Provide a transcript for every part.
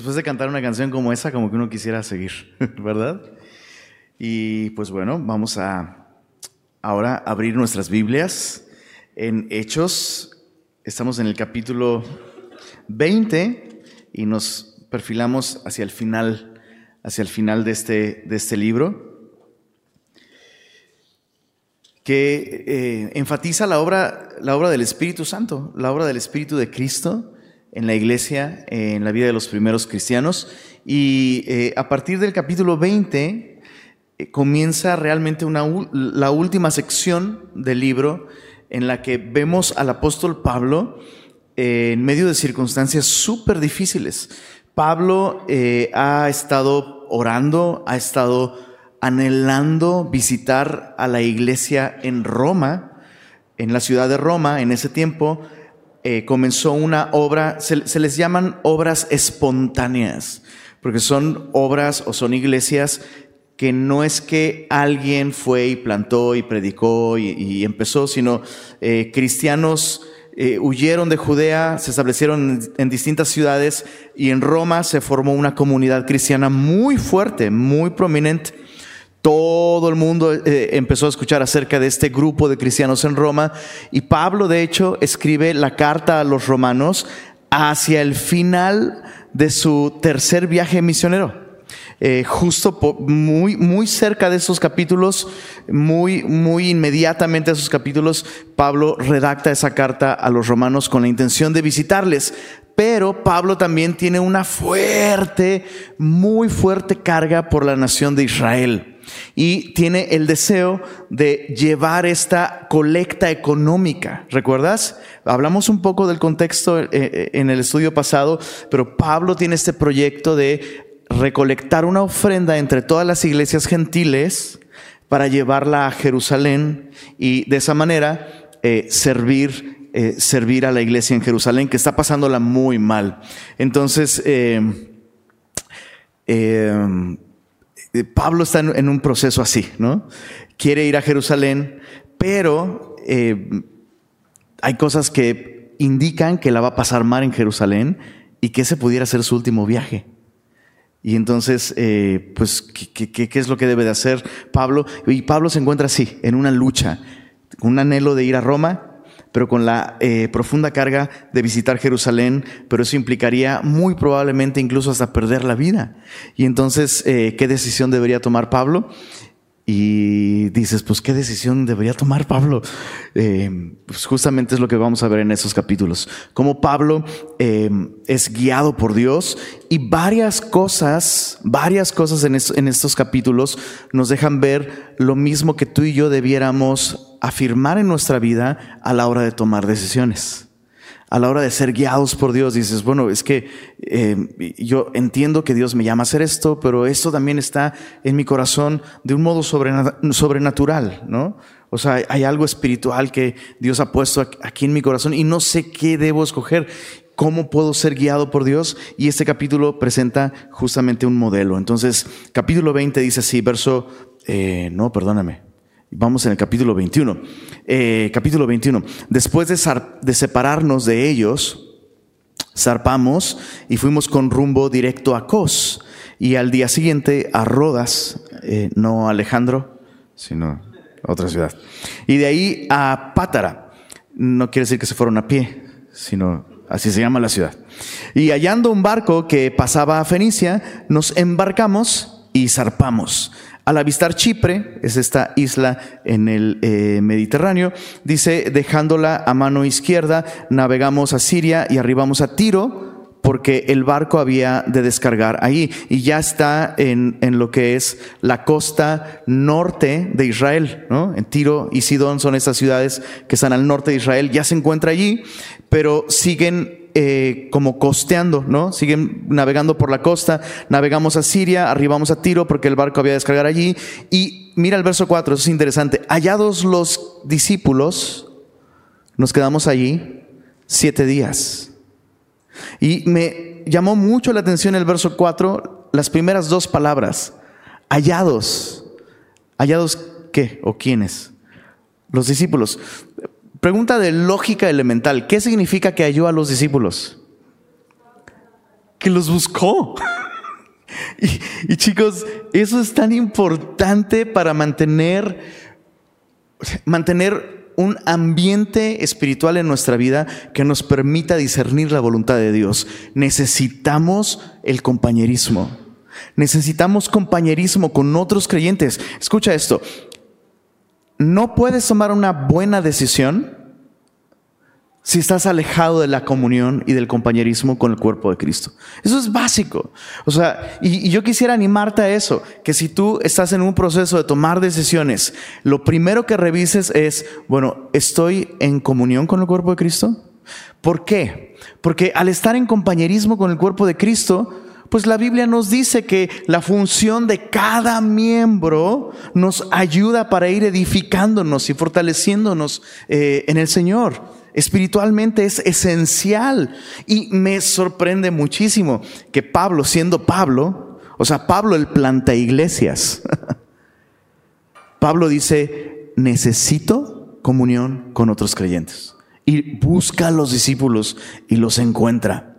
Después de cantar una canción como esa, como que uno quisiera seguir, ¿verdad? Y pues bueno, vamos a ahora abrir nuestras Biblias en Hechos. Estamos en el capítulo 20 y nos perfilamos hacia el final, hacia el final de este, de este libro, que eh, enfatiza la obra, la obra del Espíritu Santo, la obra del Espíritu de Cristo en la iglesia, en la vida de los primeros cristianos. Y eh, a partir del capítulo 20 eh, comienza realmente una, la última sección del libro en la que vemos al apóstol Pablo eh, en medio de circunstancias súper difíciles. Pablo ha estado orando, ha estado anhelando visitar a la iglesia en Roma, en la ciudad de Roma en ese tiempo, eh, comenzó una obra, se, les llaman obras espontáneas, porque son obras o son iglesias que no es que alguien fue y plantó y predicó y, empezó, sino eh, cristianos eh, huyeron de Judea, se establecieron en, distintas ciudades y en Roma se formó una comunidad cristiana muy fuerte, muy prominente. Todo el mundo eh, empezó a escuchar acerca de este grupo de cristianos en Roma y Pablo de hecho escribe la carta a los romanos hacia el final de su tercer viaje misionero. Eh, justo muy, muy cerca de esos capítulos, muy, muy inmediatamente a esos capítulos, Pablo redacta esa carta a los romanos con la intención de visitarles. Pero Pablo también tiene una fuerte, muy fuerte carga por la nación de Israel y tiene el deseo de llevar esta colecta económica. ¿Recuerdas? Hablamos un poco del contexto eh, eh, en el estudio pasado, pero Pablo tiene este proyecto de recolectar una ofrenda entre todas las iglesias gentiles para llevarla a Jerusalén y de esa manera eh, servir servir a la iglesia en Jerusalén, que está pasándola muy mal. Entonces, eh, Pablo está en, un proceso así, ¿no? Quiere ir a Jerusalén, pero eh, hay cosas que indican que la va a pasar mal en Jerusalén y que ese pudiera ser su último viaje. Y entonces, eh, pues, ¿qué, qué, es lo que debe de hacer Pablo? Y Pablo se encuentra así, en una lucha, un anhelo de ir a Roma, pero con la eh, profunda carga de visitar Jerusalén, pero eso implicaría muy probablemente incluso hasta perder la vida. Y entonces, eh, ¿qué decisión debería tomar Pablo? Y dices, pues, ¿qué decisión debería tomar Pablo? Eh, pues justamente es lo que vamos a ver en esos capítulos. Cómo Pablo es guiado por Dios y varias cosas, varias cosas en, en estos capítulos nos dejan ver lo mismo que tú y yo debiéramos afirmar en nuestra vida a la hora de tomar decisiones. A la hora de ser guiados por Dios, dices, bueno, es que eh, yo entiendo que Dios me llama a hacer esto, pero esto también está en mi corazón de un modo sobrenatural, ¿no? O sea, hay algo espiritual que Dios ha puesto aquí en mi corazón y no sé qué debo escoger. ¿Cómo puedo ser guiado por Dios? Y este capítulo presenta justamente un modelo. Entonces, capítulo 20 dice así, verso, eh, no, perdóname, Vamos en el capítulo 21. Eh, capítulo 21. Después de, separarnos de ellos, zarpamos y fuimos con rumbo directo a Cos. Y al día siguiente a Rodas, eh, no Alejandro, sino otra ciudad. Y de ahí a Pátara. No quiere decir que se fueron a pie, sino así se llama la ciudad. Y hallando un barco que pasaba a Fenicia, nos embarcamos y zarpamos al avistar Chipre, es esta isla en el eh, Mediterráneo, dice, dejándola a mano izquierda, navegamos a Siria y arribamos a Tiro, porque el barco había de descargar ahí y ya está en, en, lo que es la costa norte de Israel, ¿no? En Tiro y Sidón son estas ciudades que están al norte de Israel, ya se encuentra allí, pero siguen eh, como costeando, ¿no? Siguen navegando por la costa, navegamos a Siria, arribamos a Tiro porque el barco había de descargar allí. Y mira el verso 4, eso es interesante. Hallados los discípulos, nos quedamos allí siete días. Y me llamó mucho la atención el verso 4, las primeras dos palabras, hallados. ¿Hallados qué o quiénes? Los discípulos. Pregunta de lógica elemental. ¿Qué significa que halló a los discípulos? que los buscó. Y, chicos, eso es tan importante para mantener, mantener un ambiente espiritual en nuestra vida que nos permita discernir la voluntad de Dios. Necesitamos el compañerismo. Necesitamos compañerismo con otros creyentes. Escucha esto. No puedes tomar una buena decisión si estás alejado de la comunión y del compañerismo con el cuerpo de Cristo. Eso es básico. O sea, y, yo quisiera animarte a eso, que si tú estás en un proceso de tomar decisiones, lo primero que revises es, bueno, ¿estoy en comunión con el cuerpo de Cristo? ¿Por qué? Porque al estar en compañerismo con el cuerpo de Cristo, pues la Biblia nos dice que la función de cada miembro nos ayuda para ir edificándonos y fortaleciéndonos eh, en el Señor espiritualmente es esencial. Y me sorprende muchísimo que Pablo, siendo Pablo, o sea, Pablo el planta iglesias, Pablo dice, necesito comunión con otros creyentes. Y busca a los discípulos y los encuentra.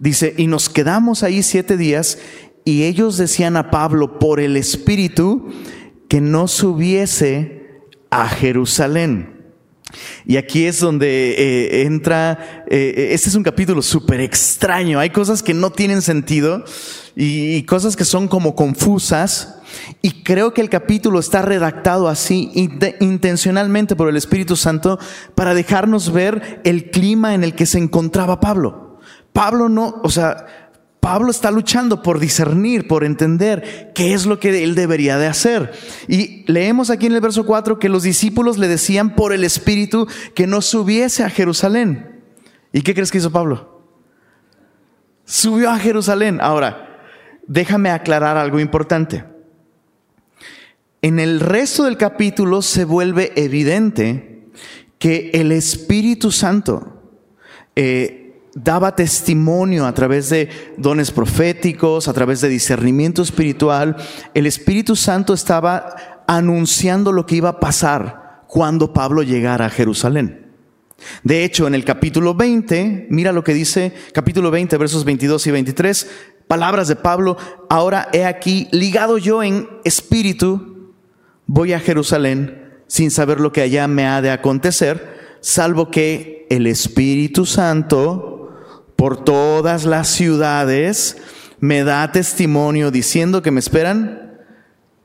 Dice, y nos quedamos ahí siete días y ellos decían a Pablo por el Espíritu que no subiese a Jerusalén. Y aquí es donde eh, entra, eh, este es un capítulo súper extraño, hay cosas que no tienen sentido y, cosas que son como confusas. Y creo que el capítulo está redactado así intencionalmente por el Espíritu Santo para dejarnos ver el clima en el que se encontraba Pablo. Pablo no, o sea, Pablo está luchando por discernir, por entender qué es lo que él debería de hacer. Y leemos aquí en el verso 4 que los discípulos le decían por el Espíritu que no subiese a Jerusalén. ¿Y qué crees que hizo Pablo? Subió a Jerusalén. Ahora, déjame aclarar algo importante. En el resto del capítulo se vuelve evidente que el Espíritu Santo eh, daba testimonio a través de dones proféticos, a través de discernimiento espiritual. El Espíritu Santo estaba anunciando lo que iba a pasar cuando Pablo llegara a Jerusalén. De hecho, en el capítulo 20, mira lo que dice, capítulo 20, versos 22 y 23, palabras de Pablo, ahora he aquí, ligado yo en espíritu, voy a Jerusalén sin saber lo que allá me ha de acontecer, salvo que el Espíritu Santo por todas las ciudades, me da testimonio diciendo que me esperan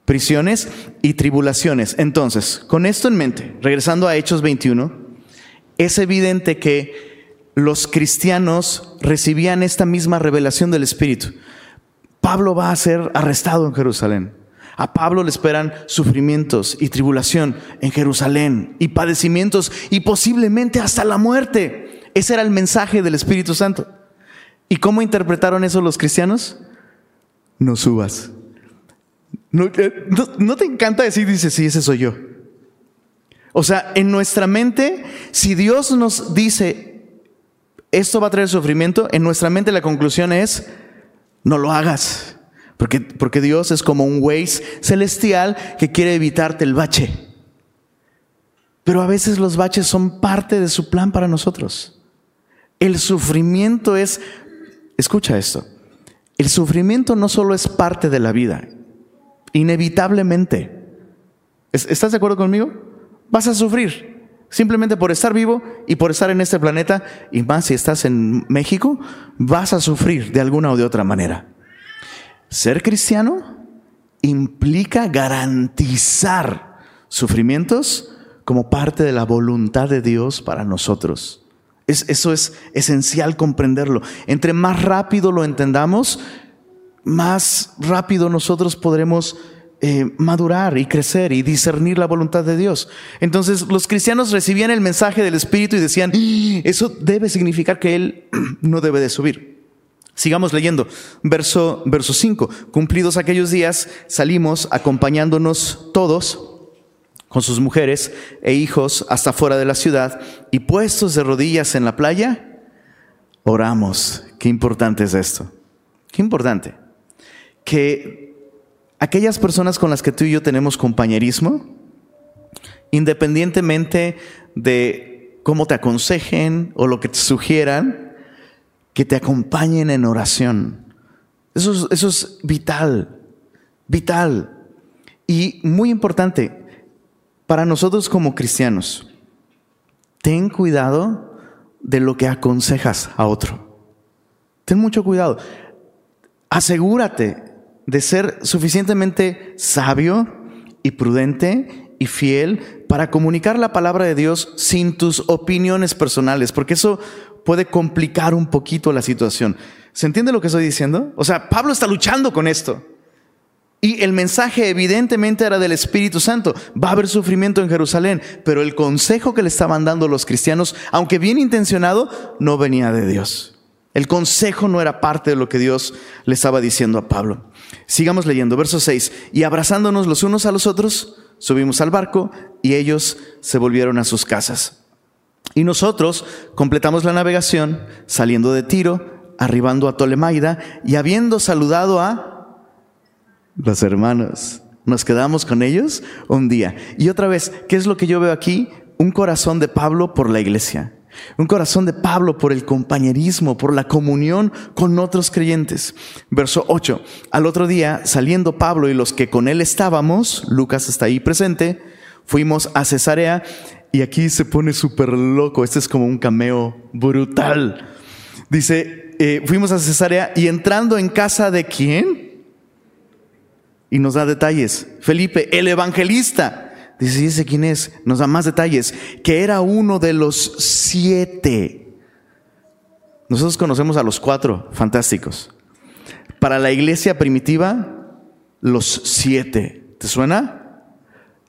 prisiones y tribulaciones. Entonces, con esto en mente, regresando a Hechos 21, es evidente que los cristianos recibían esta misma revelación del Espíritu. Pablo va a ser arrestado en Jerusalén. A Pablo le esperan sufrimientos y tribulación en Jerusalén y padecimientos y posiblemente hasta la muerte. Ese era el mensaje del Espíritu Santo. ¿Y cómo interpretaron eso los cristianos? No subas. ¿No, te encanta decir, dice, sí, ese soy yo? O sea, en nuestra mente, si Dios nos dice, esto va a traer sufrimiento, en nuestra mente la conclusión es, no lo hagas. Porque, porque Dios es como un Waze celestial que quiere evitarte el bache. Pero a veces los baches son parte de su plan para nosotros. El sufrimiento es, escucha esto, el sufrimiento no solo es parte de la vida, inevitablemente. ¿Estás de acuerdo conmigo? Vas a sufrir simplemente por estar vivo y por estar en este planeta, y más si estás en México, vas a sufrir de alguna o de otra manera. Ser cristiano implica garantizar sufrimientos como parte de la voluntad de Dios para nosotros eso es esencial comprenderlo. Entre más rápido lo entendamos, más rápido nosotros podremos eh, madurar y crecer y discernir la voluntad de Dios. Entonces los cristianos recibían el mensaje del Espíritu y decían, ¡Ah! eso debe significar que Él no debe de subir. Sigamos leyendo. Verso, verso 5. Cumplidos aquellos días, salimos acompañándonos todos con sus mujeres e hijos hasta fuera de la ciudad y puestos de rodillas en la playa, oramos. Qué importante es esto. Qué importante. Que aquellas personas con las que tú y yo tenemos compañerismo, independientemente de cómo te aconsejen o lo que te sugieran, que te acompañen en oración Eso es, eso es vital, vital. Y muy importante, para nosotros como cristianos, ten cuidado de lo que aconsejas a otro. Ten mucho cuidado. Asegúrate de ser suficientemente sabio y prudente y fiel para comunicar la palabra de Dios sin tus opiniones personales, porque eso puede complicar un poquito la situación. ¿Se entiende lo que estoy diciendo? O sea, Pablo está luchando con esto. Y el mensaje evidentemente era del Espíritu Santo. Va a haber sufrimiento en Jerusalén, pero el consejo que le estaban dando los cristianos, aunque bien intencionado, no venía de Dios. El consejo no era parte de lo que Dios le estaba diciendo a Pablo. Sigamos leyendo, verso 6. Y abrazándonos los unos a los otros, subimos al barco y ellos se volvieron a sus casas. Y nosotros completamos la navegación saliendo de Tiro, arribando a Tolemaida y habiendo saludado a los hermanos. Nos quedamos con ellos un día. Y otra vez, ¿qué es lo que yo veo aquí? Un corazón de Pablo por la iglesia. Un corazón de Pablo por el compañerismo, por la comunión con otros creyentes. Verso 8. Al otro día, saliendo Pablo y los que con él estábamos, Lucas está ahí presente, fuimos a Cesarea y aquí se pone súper loco. Este es como un cameo brutal. Dice, eh, fuimos a Cesarea y entrando en casa de quién? Y nos da detalles. Felipe, el evangelista, dice, dice quién es? Nos da más detalles, que era uno de los siete. Nosotros conocemos a los cuatro fantásticos. Para la iglesia primitiva, los siete. ¿Te suena?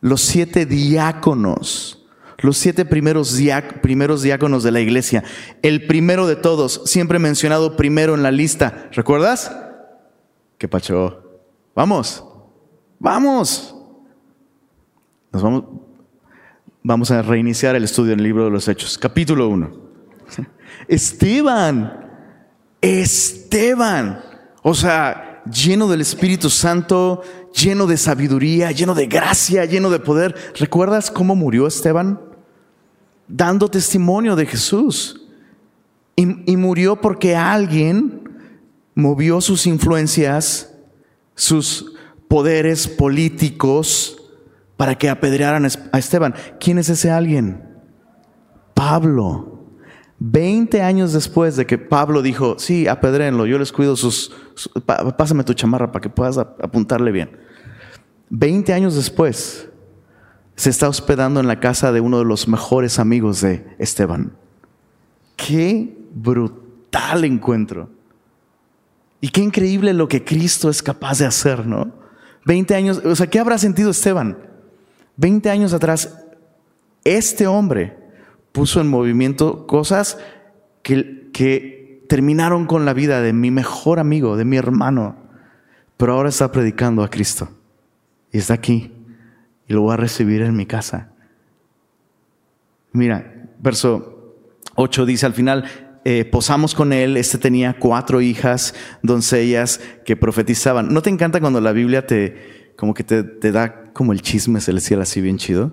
Los siete diáconos. Los siete primeros, diáconos de la iglesia. El primero de todos, siempre mencionado primero en la lista. ¿Recuerdas? ¿Qué pacho? Vamos, vamos. Nos vamos, vamos a reiniciar el estudio en el libro de los Hechos, capítulo 1. Esteban, Esteban, o sea, lleno del Espíritu Santo, lleno de sabiduría, lleno de gracia, lleno de poder. ¿Recuerdas cómo murió Esteban? Dando testimonio de Jesús. Y, y murió porque alguien movió sus influencias sus poderes políticos para que apedrearan a Esteban. ¿Quién es ese alguien? Pablo. Veinte años después de que Pablo dijo, sí, apedréenlo, yo les cuido sus, pásame tu chamarra para que puedas apuntarle bien. Veinte años después, se está hospedando en la casa de uno de los mejores amigos de Esteban. Qué brutal encuentro. Y qué increíble lo que Cristo es capaz de hacer, ¿no? Veinte años, o sea, ¿qué habrá sentido Esteban? Veinte años atrás, este hombre puso en movimiento cosas que, que terminaron con la vida de mi mejor amigo, de mi hermano, pero ahora está predicando a Cristo. Y está aquí. Y lo voy a recibir en mi casa. Mira, verso 8 dice al final, eh, posamos con él, este tenía cuatro hijas, doncellas que profetizaban. ¿No te encanta cuando la Biblia te, como que te, te da como el chisme celestial así bien chido?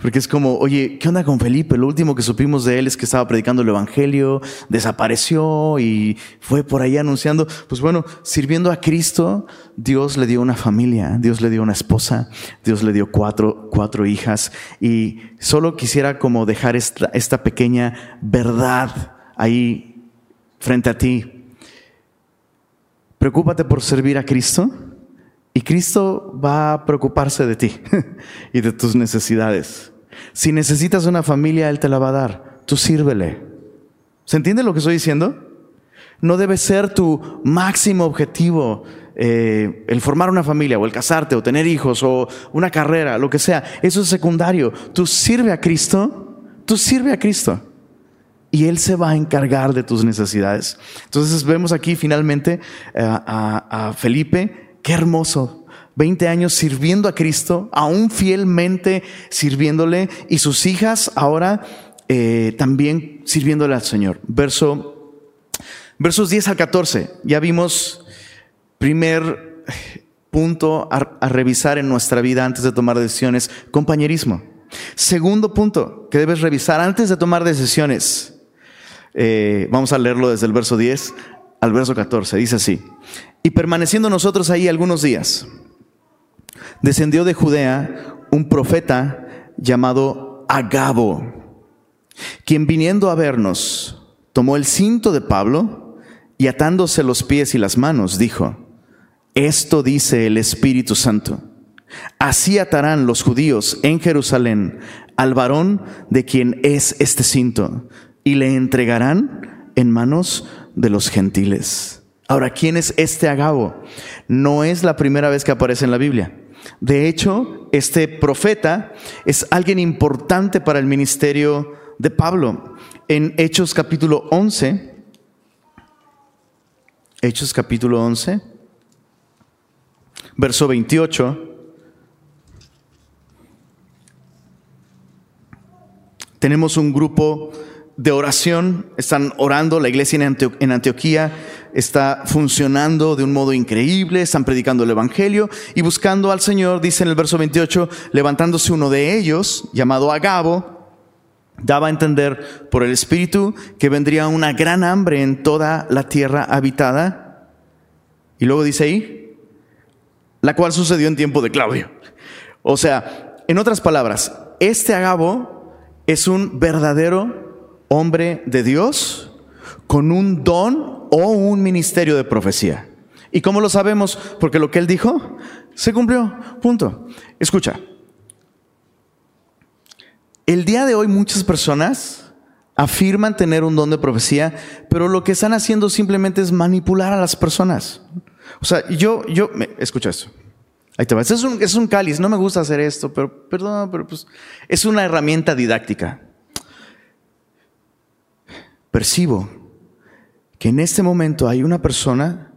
Porque es como, oye, ¿qué onda con Felipe? Lo último que supimos de él es que estaba predicando el Evangelio, desapareció y fue por ahí anunciando. Pues bueno, sirviendo a Cristo, Dios le dio una familia, Dios le dio una esposa, Dios le dio cuatro, cuatro hijas. Y solo quisiera como dejar esta, esta pequeña verdad ahí frente a ti. Preocúpate por servir a Cristo y Cristo va a preocuparse de ti y de tus necesidades. Si necesitas una familia, Él te la va a dar. Tú sírvele. ¿Se entiende lo que estoy diciendo? No debe ser tu máximo objetivo eh, el formar una familia o el casarte o tener hijos o una carrera, lo que sea. Eso es secundario. Tú sirve a Cristo. Tú sirve a Cristo y Él se va a encargar de tus necesidades. Entonces vemos aquí finalmente eh, a, Felipe, qué hermoso, 20 años sirviendo a Cristo, aún fielmente sirviéndole, y sus hijas ahora eh, también sirviéndole al Señor. Verso, versos 10 al 14, ya vimos primer punto a revisar en nuestra vida antes de tomar decisiones, compañerismo. Segundo punto que debes revisar antes de tomar decisiones, eh, vamos a leerlo desde el verso 10. al verso 14. Dice así, y permaneciendo nosotros ahí algunos días, descendió de Judea un profeta llamado Agabo, quien viniendo a vernos, tomó el cinto de Pablo y atándose los pies y las manos, dijo, esto dice el Espíritu Santo. Así atarán los judíos en Jerusalén al varón de quien es este cinto y le entregarán en manos de los gentiles. Ahora, ¿quién es este Agabo? No es la primera vez que aparece en la Biblia. De hecho, este profeta es alguien importante para el ministerio de Pablo. En Hechos capítulo 11, Hechos capítulo 11, verso 28, tenemos un grupo de oración, están orando, la iglesia en, Antioquía está funcionando de un modo increíble, están predicando el Evangelio y buscando al Señor, dice en el verso 28, levantándose uno de ellos, llamado Agabo, daba a entender por el Espíritu que vendría una gran hambre en toda la tierra habitada. Y luego dice ahí, la cual sucedió en tiempo de Claudio. O sea, en otras palabras, este Agabo es un verdadero hombre de Dios con un don o un ministerio de profecía. ¿Y cómo lo sabemos? Porque lo que él dijo se cumplió. Punto. Escucha. El día de hoy muchas personas afirman tener un don de profecía, pero lo que están haciendo simplemente es manipular a las personas. O sea, yo, yo, me, escucha esto. Ahí te va. Es un, es un cáliz, no me gusta hacer esto, pero perdón, pero pues es una herramienta didáctica percibo que en este momento hay una persona,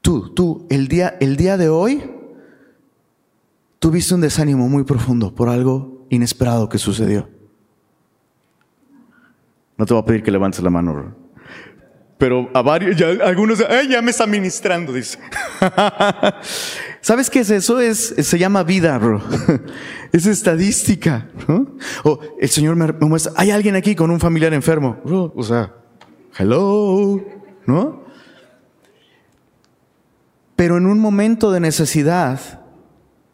tú, tú, el día, el día de hoy, tuviste un desánimo muy profundo por algo inesperado que sucedió. No te voy a pedir que levantes la mano, pero a varios, ya, algunos, ya me está ministrando, dice. ¿Sabes qué es eso? Es, se llama vida, bro. Es estadística, O el Señor me, muestra, hay alguien aquí con un familiar enfermo. O sea, hello, ¿no? Pero en un momento de necesidad,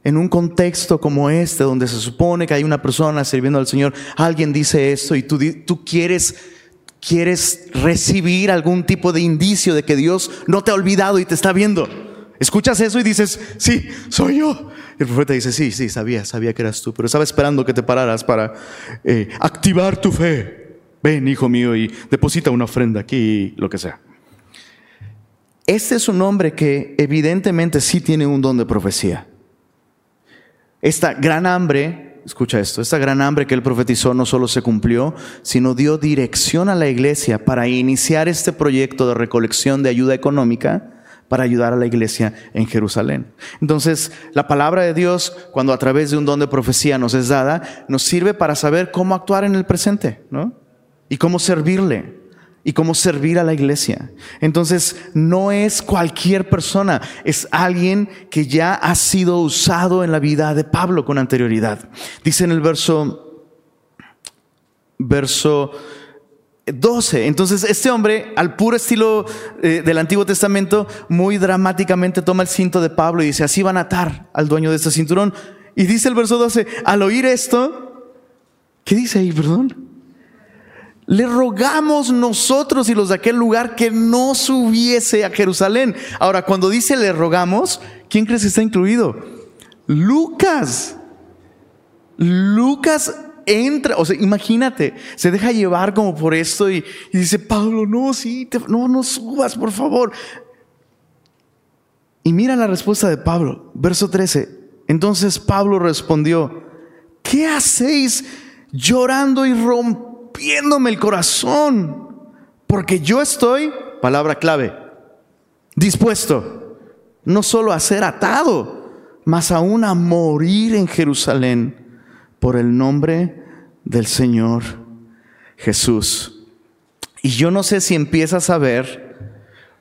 en un contexto como este, donde se supone que hay una persona sirviendo al Señor, alguien dice esto y tú, tú quieres quieres recibir algún tipo de indicio de que Dios no te ha olvidado y te está viendo. Escuchas eso y dices, sí, soy yo. El profeta dice, sí, sí, sabía, sabía que eras tú, pero estaba esperando que te pararas para eh, activar tu fe. Ven, hijo mío, y deposita una ofrenda aquí, lo que sea. Este es un hombre que evidentemente sí tiene un don de profecía. Esta gran hambre escucha esto, esta gran hambre que él profetizó no solo se cumplió, sino dio dirección a la iglesia para iniciar este proyecto de recolección de ayuda económica para ayudar a la iglesia en Jerusalén. Entonces, la palabra de Dios, cuando a través de un don de profecía nos es dada, nos sirve para saber cómo actuar en el presente, ¿no? Y cómo servirle y cómo servir a la iglesia. Entonces, no es cualquier persona, es alguien que ya ha sido usado en la vida de Pablo con anterioridad. Dice en el verso, verso 12. Entonces, este hombre, al puro estilo eh, del Antiguo Testamento, muy dramáticamente toma el cinto de Pablo y dice, así van a atar al dueño de este cinturón. Y dice el verso 12, al oír esto, ¿qué dice ahí, perdón? Le rogamos nosotros y los de aquel lugar que no subiese a Jerusalén. Ahora, cuando dice le rogamos, ¿quién crees que está incluido? Lucas. Lucas entra, o sea, imagínate, se deja llevar como por esto y, dice, Pablo, no, sí, no, no subas, por favor. Y mira la respuesta de Pablo, verso 13. Entonces Pablo respondió, ¿qué hacéis llorando y rompiéndome el corazón, porque yo estoy, palabra clave, dispuesto no solo a ser atado, mas aún a morir en Jerusalén por el nombre del Señor Jesús. Y yo no sé si empiezas a ver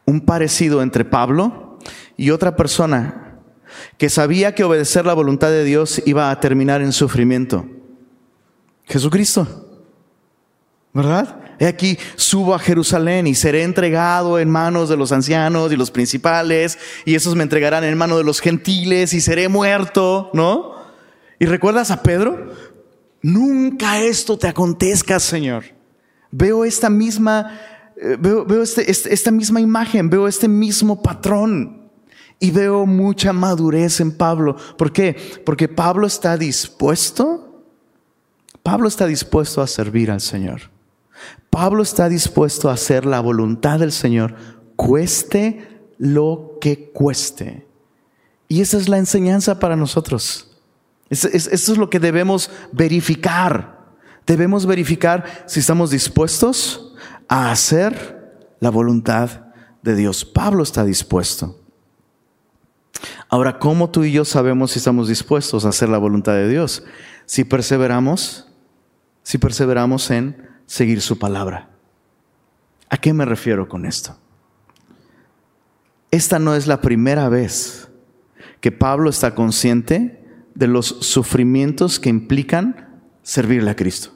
un parecido entre Pablo y otra persona que sabía que obedecer la voluntad de Dios iba a terminar en sufrimiento. Jesucristo. ¿Verdad? He aquí, subo a Jerusalén y seré entregado en manos de los ancianos y los principales, y esos me entregarán en manos de los gentiles y seré muerto, ¿no? ¿Y recuerdas a Pedro? Nunca esto te acontezca, Señor. Veo esta misma, eh, veo, este, este, esta misma imagen, veo este mismo patrón. Y veo mucha madurez en Pablo. ¿Por qué? Porque Pablo está dispuesto, Pablo está dispuesto a servir al Señor. Pablo está dispuesto a hacer la voluntad del Señor, cueste lo que cueste. Y esa es la enseñanza para nosotros. Eso es lo que debemos verificar. Debemos verificar si estamos dispuestos a hacer la voluntad de Dios. Pablo está dispuesto. Ahora, ¿cómo tú y yo sabemos si estamos dispuestos a hacer la voluntad de Dios? Si perseveramos, si perseveramos en seguir su palabra. ¿A qué me refiero con esto? Esta no es la primera vez que Pablo está consciente de los sufrimientos que implican servirle a Cristo.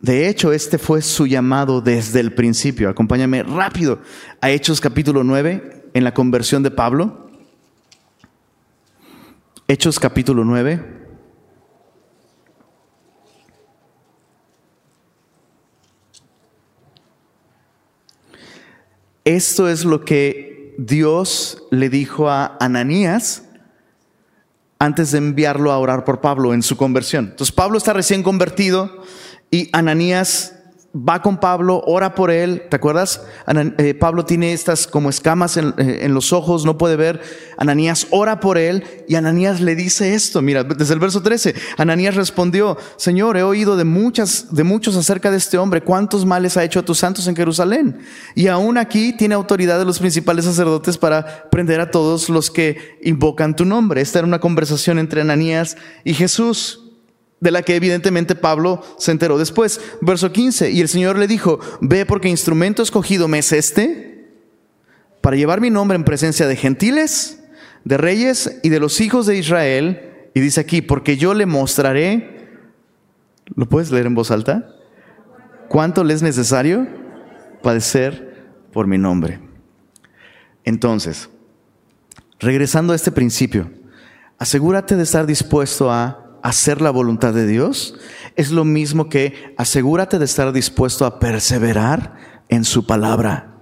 De hecho, este fue su llamado desde el principio. Acompáñame rápido a Hechos capítulo 9 en la conversión de Pablo. Hechos capítulo 9. Esto es lo que Dios le dijo a Ananías antes de enviarlo a orar por Pablo en su conversión. Entonces Pablo está recién convertido y Ananías va con Pablo, ora por él, ¿te acuerdas? Eh, Pablo tiene estas como escamas en, eh, en, los ojos, no puede ver. Ananías ora por él y Ananías le dice esto, mira, desde el verso 13, Ananías respondió, Señor, he oído de muchas, de muchos acerca de este hombre, cuántos males ha hecho a tus santos en Jerusalén. Y aún aquí tiene autoridad de los principales sacerdotes para prender a todos los que invocan tu nombre. Esta era una conversación entre Ananías y Jesús de la que evidentemente Pablo se enteró después. Verso 15, y el Señor le dijo, ve porque instrumento escogido me es este, para llevar mi nombre en presencia de gentiles, de reyes y de los hijos de Israel. Y dice aquí, porque yo le mostraré, ¿lo puedes leer en voz alta? ¿Cuánto le es necesario padecer por mi nombre? Entonces, regresando a este principio, asegúrate de estar dispuesto a hacer la voluntad de Dios es lo mismo que asegúrate de estar dispuesto a perseverar en su palabra.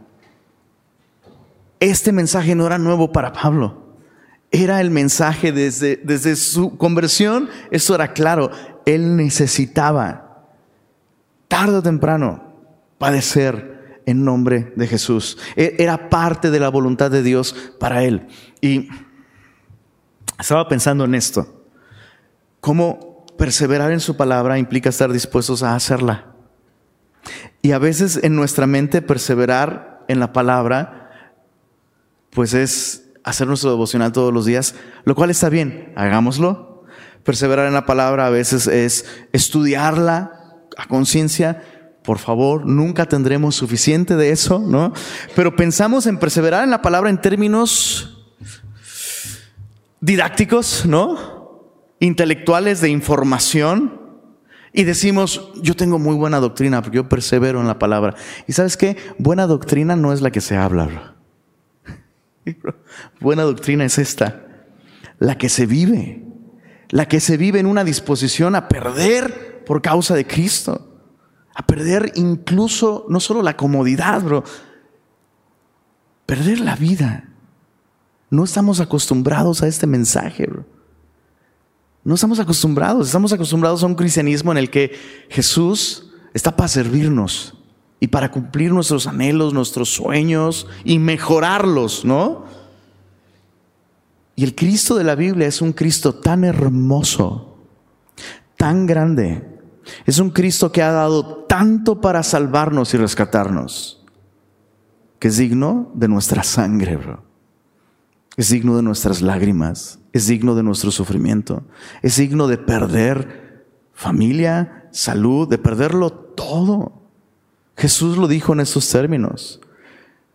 Este mensaje no era nuevo para Pablo. Era el mensaje desde, desde su conversión. Eso era claro. Él necesitaba, tarde o temprano, padecer en nombre de Jesús. E, era parte de la voluntad de Dios para él. Y estaba pensando en esto cómo perseverar en su palabra implica estar dispuestos a hacerla. Y a veces en nuestra mente perseverar en la palabra, pues es hacer nuestro devocional todos los días, lo cual está bien, hagámoslo. Perseverar en la palabra a veces es estudiarla a conciencia. Por favor, nunca tendremos suficiente de eso, ¿no? Pero pensamos en perseverar en la palabra en términos didácticos, ¿no? Intelectuales de información y decimos, yo tengo muy buena doctrina porque yo persevero en la palabra. Y sabes qué? Buena doctrina no es la que se habla. Buena doctrina es esta, la que se vive, la que se vive en una disposición a perder por causa de Cristo, a perder incluso no solo la comodidad, bro, perder la vida. No estamos acostumbrados a este mensaje, bro. No estamos acostumbrados, estamos acostumbrados a un cristianismo en el que Jesús está para servirnos y para cumplir nuestros anhelos, nuestros sueños y mejorarlos, ¿no? Y el Cristo de la Biblia es un Cristo tan hermoso, tan grande. Es un Cristo que ha dado tanto para salvarnos y rescatarnos, que es digno de nuestra sangre. Es digno de nuestras lágrimas, es digno de nuestro sufrimiento, es digno de perder familia, salud, de perderlo todo. Jesús lo dijo en estos términos.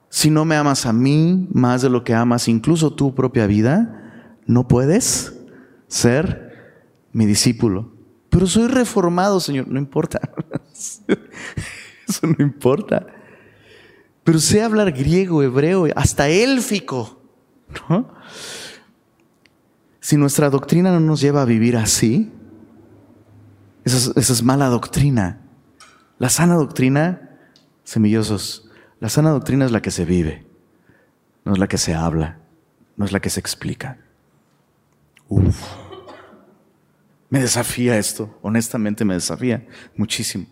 Si no me amas a mí más de lo que amas incluso tu propia vida, no puedes ser mi discípulo. Pero soy reformado, Señor, no importa. Eso no importa. Pero sé hablar griego, hebreo, hasta élfico. Si nuestra doctrina no nos lleva a vivir así, esa es, mala doctrina. La sana doctrina, semillosos, la sana doctrina es la que se vive, no es la que se habla, no es la que se explica. Uf. Me desafía esto, honestamente me desafía muchísimo.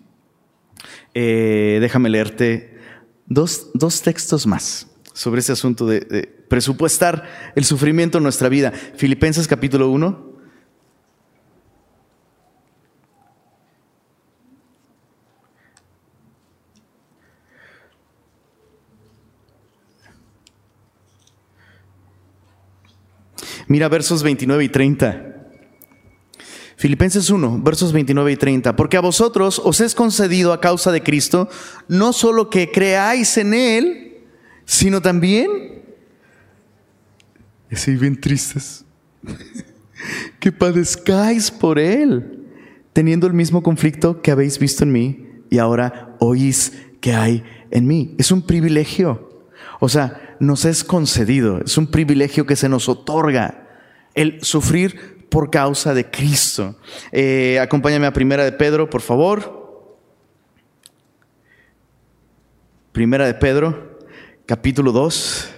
Eh, déjame leerte dos, textos más sobre ese asunto de, de, presupuestar el sufrimiento en nuestra vida. Filipenses capítulo 1. Mira versos 29 y 30. Filipenses 1, versos 29 y 30. Porque a vosotros os es concedido a causa de Cristo no solo que creáis en Él, sino también, y bien tristes, que padezcáis por Él, teniendo el mismo conflicto que habéis visto en mí y ahora oís que hay en mí. Es un privilegio. O sea, nos es concedido, es un privilegio que se nos otorga el sufrir por causa de Cristo. Eh, acompáñame a Primera de Pedro, por favor. Primera de Pedro, capítulo 2.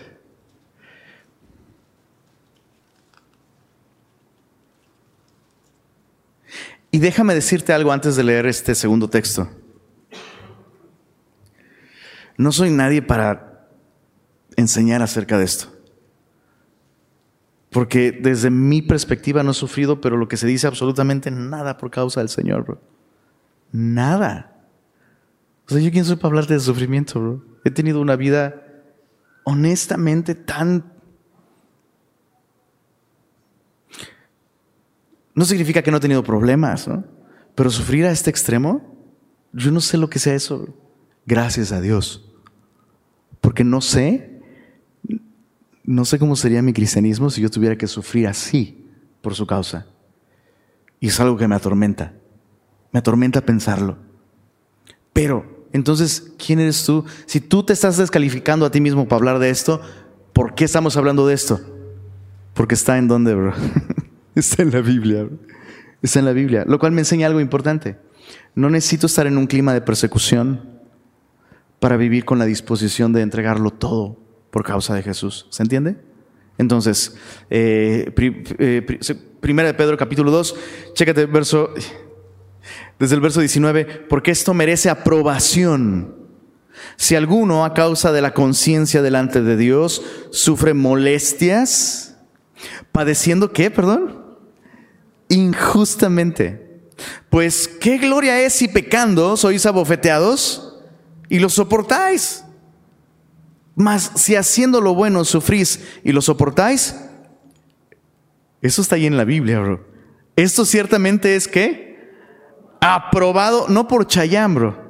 Y déjame decirte algo antes de leer este segundo texto. No soy nadie para enseñar acerca de esto. Porque desde mi perspectiva no he sufrido, pero lo que se dice absolutamente nada por causa del Señor, bro. Nada. O sea, yo quién soy para hablarte de sufrimiento, bro. He tenido una vida honestamente tan... No significa que no he tenido problemas, ¿no? Pero sufrir a este extremo, yo no sé lo que sea eso. Gracias a Dios. Porque no sé no sé cómo sería mi cristianismo si yo tuviera que sufrir así por su causa. Y es algo que me atormenta. Me atormenta pensarlo. Pero, entonces, ¿quién eres tú? Si tú te estás descalificando a ti mismo para hablar de esto, ¿por qué estamos hablando de esto? Porque está en dónde, bro. está en la Biblia. Está en la Biblia. Lo cual me enseña algo importante. No necesito estar en un clima de persecución para vivir con la disposición de entregarlo todo por causa de Jesús. ¿Se entiende? Entonces, eh, eh, primera de Pedro capítulo 2, chécate verso, desde el verso 19, porque esto merece aprobación. Si alguno a causa de la conciencia delante de Dios sufre molestias, padeciendo qué, perdón? Injustamente. Pues qué gloria es si pecando sois abofeteados y lo soportáis. Mas si haciendo lo bueno sufrís y lo soportáis, eso está ahí en la Biblia, bro. Esto ciertamente es que aprobado, no por Chayam, bro.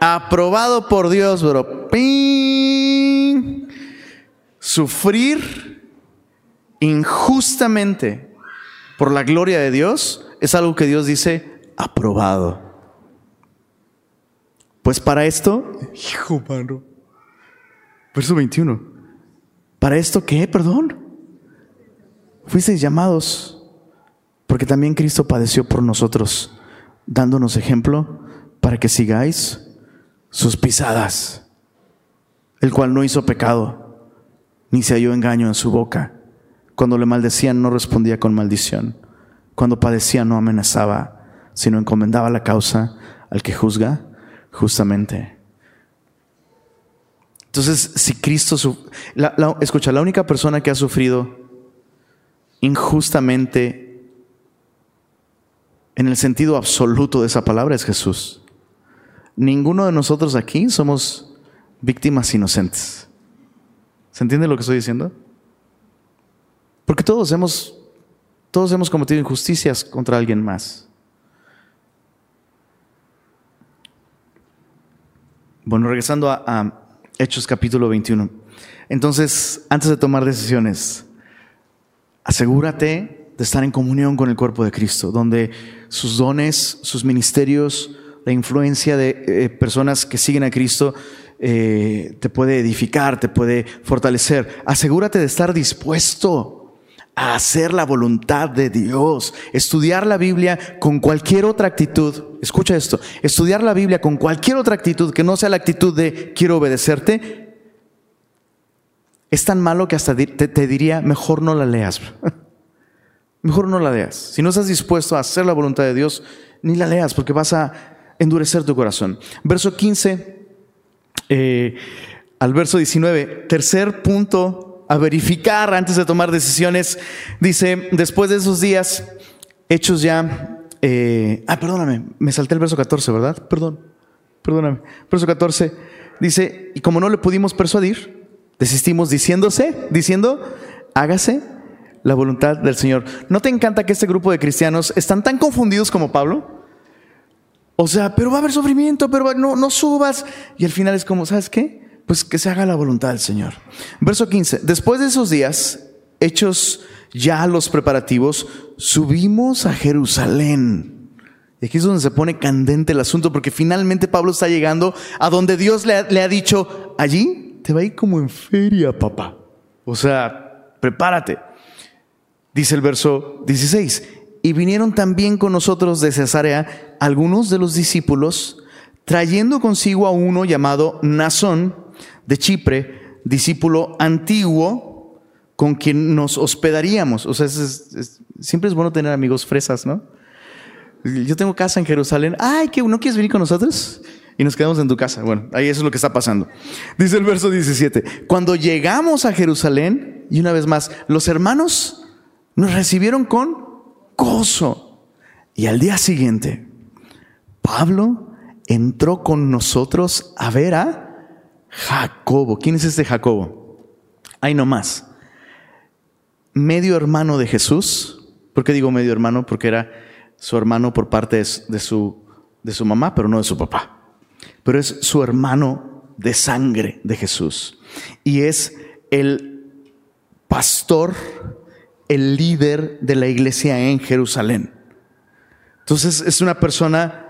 Aprobado por Dios, bro. ¡Ping! Sufrir injustamente por la gloria de Dios es algo que Dios dice aprobado. Pues para esto, hijo, mano, Verso 21. ¿Para esto qué? Perdón. Fuisteis llamados porque también Cristo padeció por nosotros, dándonos ejemplo para que sigáis sus pisadas, el cual no hizo pecado, ni se halló engaño en su boca. Cuando le maldecían no respondía con maldición. Cuando padecía no amenazaba, sino encomendaba la causa al que juzga justamente. Entonces, si Cristo, escucha, la única persona que ha sufrido injustamente en el sentido absoluto de esa palabra es Jesús. Ninguno de nosotros aquí somos víctimas inocentes. ¿Se entiende lo que estoy diciendo? Porque todos hemos, todos hemos cometido injusticias contra alguien más. Bueno, regresando a Hechos capítulo 21. Entonces, antes de tomar decisiones, asegúrate de estar en comunión con el cuerpo de Cristo, donde sus dones, sus ministerios, la influencia de eh, personas que siguen a Cristo eh, te puede edificar, te puede fortalecer. Asegúrate de estar dispuesto a hacer la voluntad de Dios, estudiar la Biblia con cualquier otra actitud. Escucha esto, estudiar la Biblia con cualquier otra actitud que no sea la actitud de quiero obedecerte, es tan malo que hasta te, te diría, mejor no la leas. Mejor no la leas. Si no estás dispuesto a hacer la voluntad de Dios, ni la leas porque vas a endurecer tu corazón. Verso 15 eh, al verso 19. Tercer punto a verificar antes de tomar decisiones. Dice, después de esos días, hechos ya... Eh, ah, perdóname, me salté el verso 14, ¿verdad? Perdón, perdóname. Verso 14 dice, y como no le pudimos persuadir, desistimos diciéndose, diciendo, hágase la voluntad del Señor. ¿No te encanta que este grupo de cristianos están tan confundidos como Pablo? O sea, pero va a haber sufrimiento, pero no, no subas. Y al final es como, ¿sabes qué? Pues que se haga la voluntad del Señor. Verso 15. Después de esos días, hechos ya los preparativos, subimos a Jerusalén. Y aquí es donde se pone candente el asunto, porque finalmente Pablo está llegando a donde Dios le ha, le ha dicho, allí te va a ir como en feria, papá. O sea, prepárate. Dice el verso 16, y vinieron también con nosotros de Cesarea algunos de los discípulos, trayendo consigo a uno llamado Nazón de Chipre, discípulo antiguo, con quien nos hospedaríamos. O sea, siempre es bueno tener amigos fresas, ¿no? Yo tengo casa en Jerusalén. Ay, ¿qué, ¿no quieres venir con nosotros? Y nos quedamos en tu casa. Bueno, ahí eso es lo que está pasando. Dice el verso 17. Cuando llegamos a Jerusalén, y una vez más, los hermanos nos recibieron con gozo. Y al día siguiente, Pablo entró con nosotros a ver a Jacobo. ¿Quién es este Jacobo? Ahí nomás. Medio hermano de Jesús. ¿Por qué digo medio hermano? Porque era su hermano por parte de su, de su mamá, pero no de su papá. Pero es su hermano de sangre de Jesús. Y es el pastor el líder de la iglesia en Jerusalén. Entonces es una persona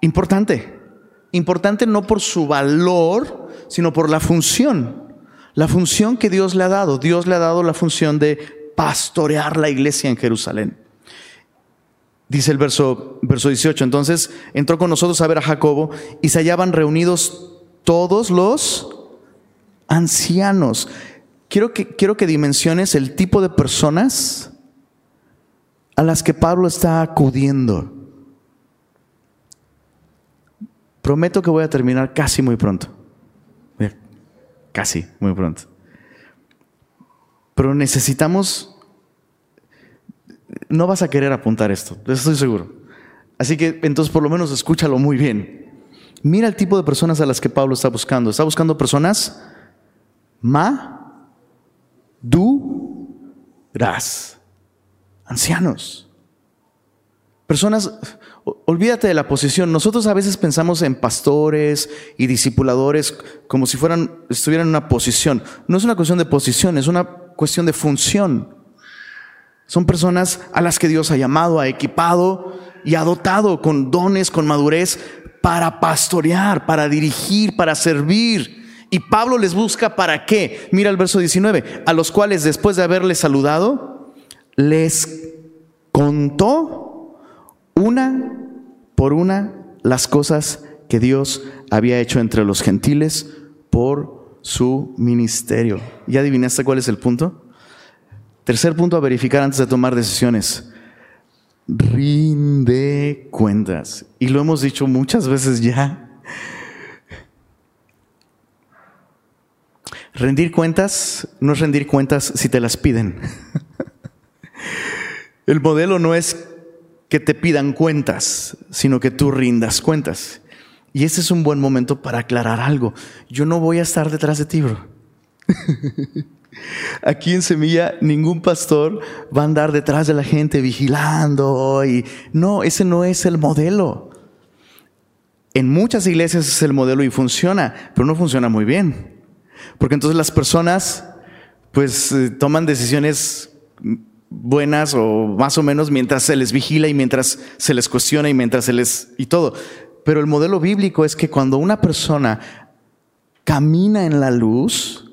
importante, importante no por su valor, sino por la función, la función que Dios le ha dado. Dios le ha dado la función de pastorear la iglesia en Jerusalén. Dice el verso, verso 18, entonces entró con nosotros a ver a Jacobo y se hallaban reunidos todos los ancianos. Quiero que, quiero que dimensiones el tipo de personas a las que Pablo está acudiendo. Prometo que voy a terminar casi muy pronto. Casi, muy pronto. Pero necesitamos... No vas a querer apuntar esto, estoy seguro. Así que entonces por lo menos escúchalo muy bien. Mira el tipo de personas a las que Pablo está buscando. Está buscando personas ma duras. Ancianos. Personas, olvídate de la posición. Nosotros a veces pensamos en pastores y discipuladores como si fueran, estuvieran en una posición. No es una cuestión de posición, es una cuestión de función. Son personas a las que Dios ha llamado, ha equipado y ha dotado con dones, con madurez para pastorear, para dirigir, para servir. Y Pablo les busca para qué. Mira el verso 19, a los cuales después de haberles saludado, les contó una por una las cosas que Dios había hecho entre los gentiles por su ministerio. ¿Ya adivinaste cuál es el punto? Tercer punto a verificar antes de tomar decisiones. Rinde cuentas. Y lo hemos dicho muchas veces ya. Rendir cuentas no es rendir cuentas si te las piden. El modelo no es que te pidan cuentas, sino que tú rindas cuentas. Y ese es un buen momento para aclarar algo. Yo no voy a estar detrás de ti, bro. Aquí en Semilla ningún pastor va a andar detrás de la gente vigilando y no, ese no es el modelo. En muchas iglesias es el modelo y funciona, pero no funciona muy bien. Porque entonces las personas pues eh, toman decisiones buenas o más o menos mientras se les vigila y mientras se les cuestiona y mientras se les... y todo. Pero el modelo bíblico es que cuando una persona camina en la luz,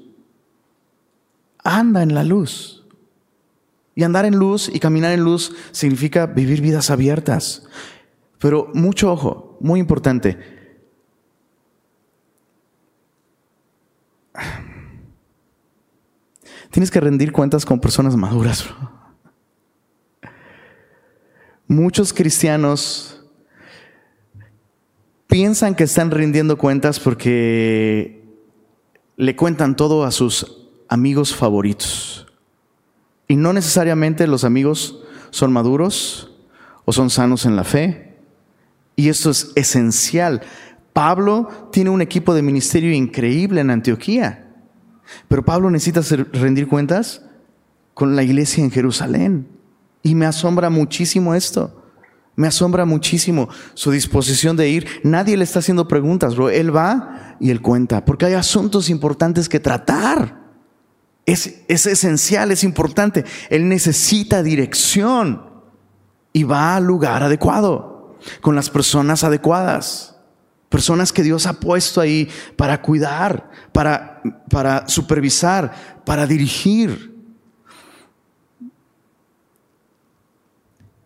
anda en la luz. Y andar en luz y caminar en luz significa vivir vidas abiertas. Pero mucho ojo, muy importante. Tienes que rendir cuentas con personas maduras. Muchos cristianos piensan que están rindiendo cuentas porque le cuentan todo a sus amigos favoritos. Y no necesariamente los amigos son maduros o son sanos en la fe. Y esto es esencial. Pablo tiene un equipo de ministerio increíble en Antioquía. Pero Pablo necesita rendir cuentas con la iglesia en Jerusalén. Y me asombra muchísimo esto. Me asombra muchísimo su disposición de ir. Nadie le está haciendo preguntas, bro. Él va y él cuenta, porque hay asuntos importantes que tratar. Es, es esencial, es importante. Él necesita dirección y va al lugar adecuado, con las personas adecuadas. Personas que Dios ha puesto ahí para cuidar, para, para supervisar, para dirigir.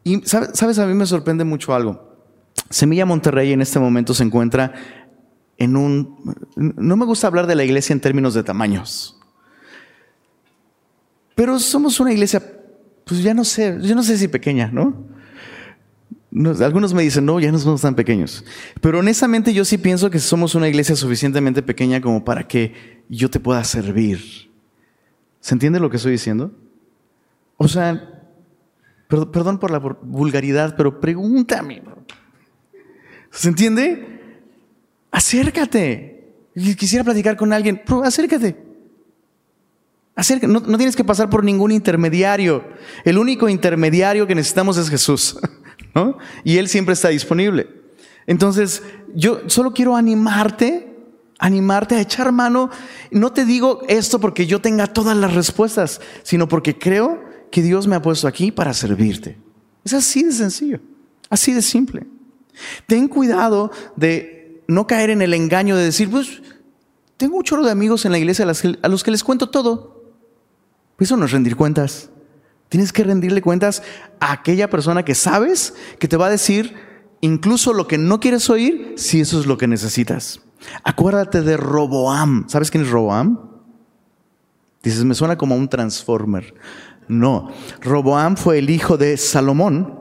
Y sabes, a mí me sorprende mucho algo. Semilla Monterrey en este momento se encuentra en un... No me gusta hablar de la iglesia en términos de tamaños, pero somos una iglesia, pues ya no sé, yo no sé si pequeña, ¿no? Algunos me dicen, no, ya no somos tan pequeños. Pero honestamente yo sí pienso que somos una iglesia suficientemente pequeña como para que yo te pueda servir. ¿Se entiende lo que estoy diciendo? O sea, perdón por la vulgaridad, pero pregúntame. ¿Se entiende? Acércate. Quisiera platicar con alguien, acércate. Acércate. No, no tienes que pasar por ningún intermediario. El único intermediario que necesitamos es Jesús. Y Él siempre está disponible. Entonces, yo solo quiero animarte, animarte a echar mano. No te digo esto porque yo tenga todas las respuestas, sino porque creo que Dios me ha puesto aquí para servirte. Es así de sencillo, así de simple. Ten cuidado de no caer en el engaño de decir, pues, tengo un chorro de amigos en la iglesia a los que les cuento todo. Pues eso no es rendir cuentas. Tienes que rendirle cuentas a aquella persona que sabes que te va a decir incluso lo que no quieres oír si eso es lo que necesitas. Acuérdate de Roboam. ¿Sabes quién es Roboam? Dices, me suena como un transformer. No, Roboam fue el hijo de Salomón.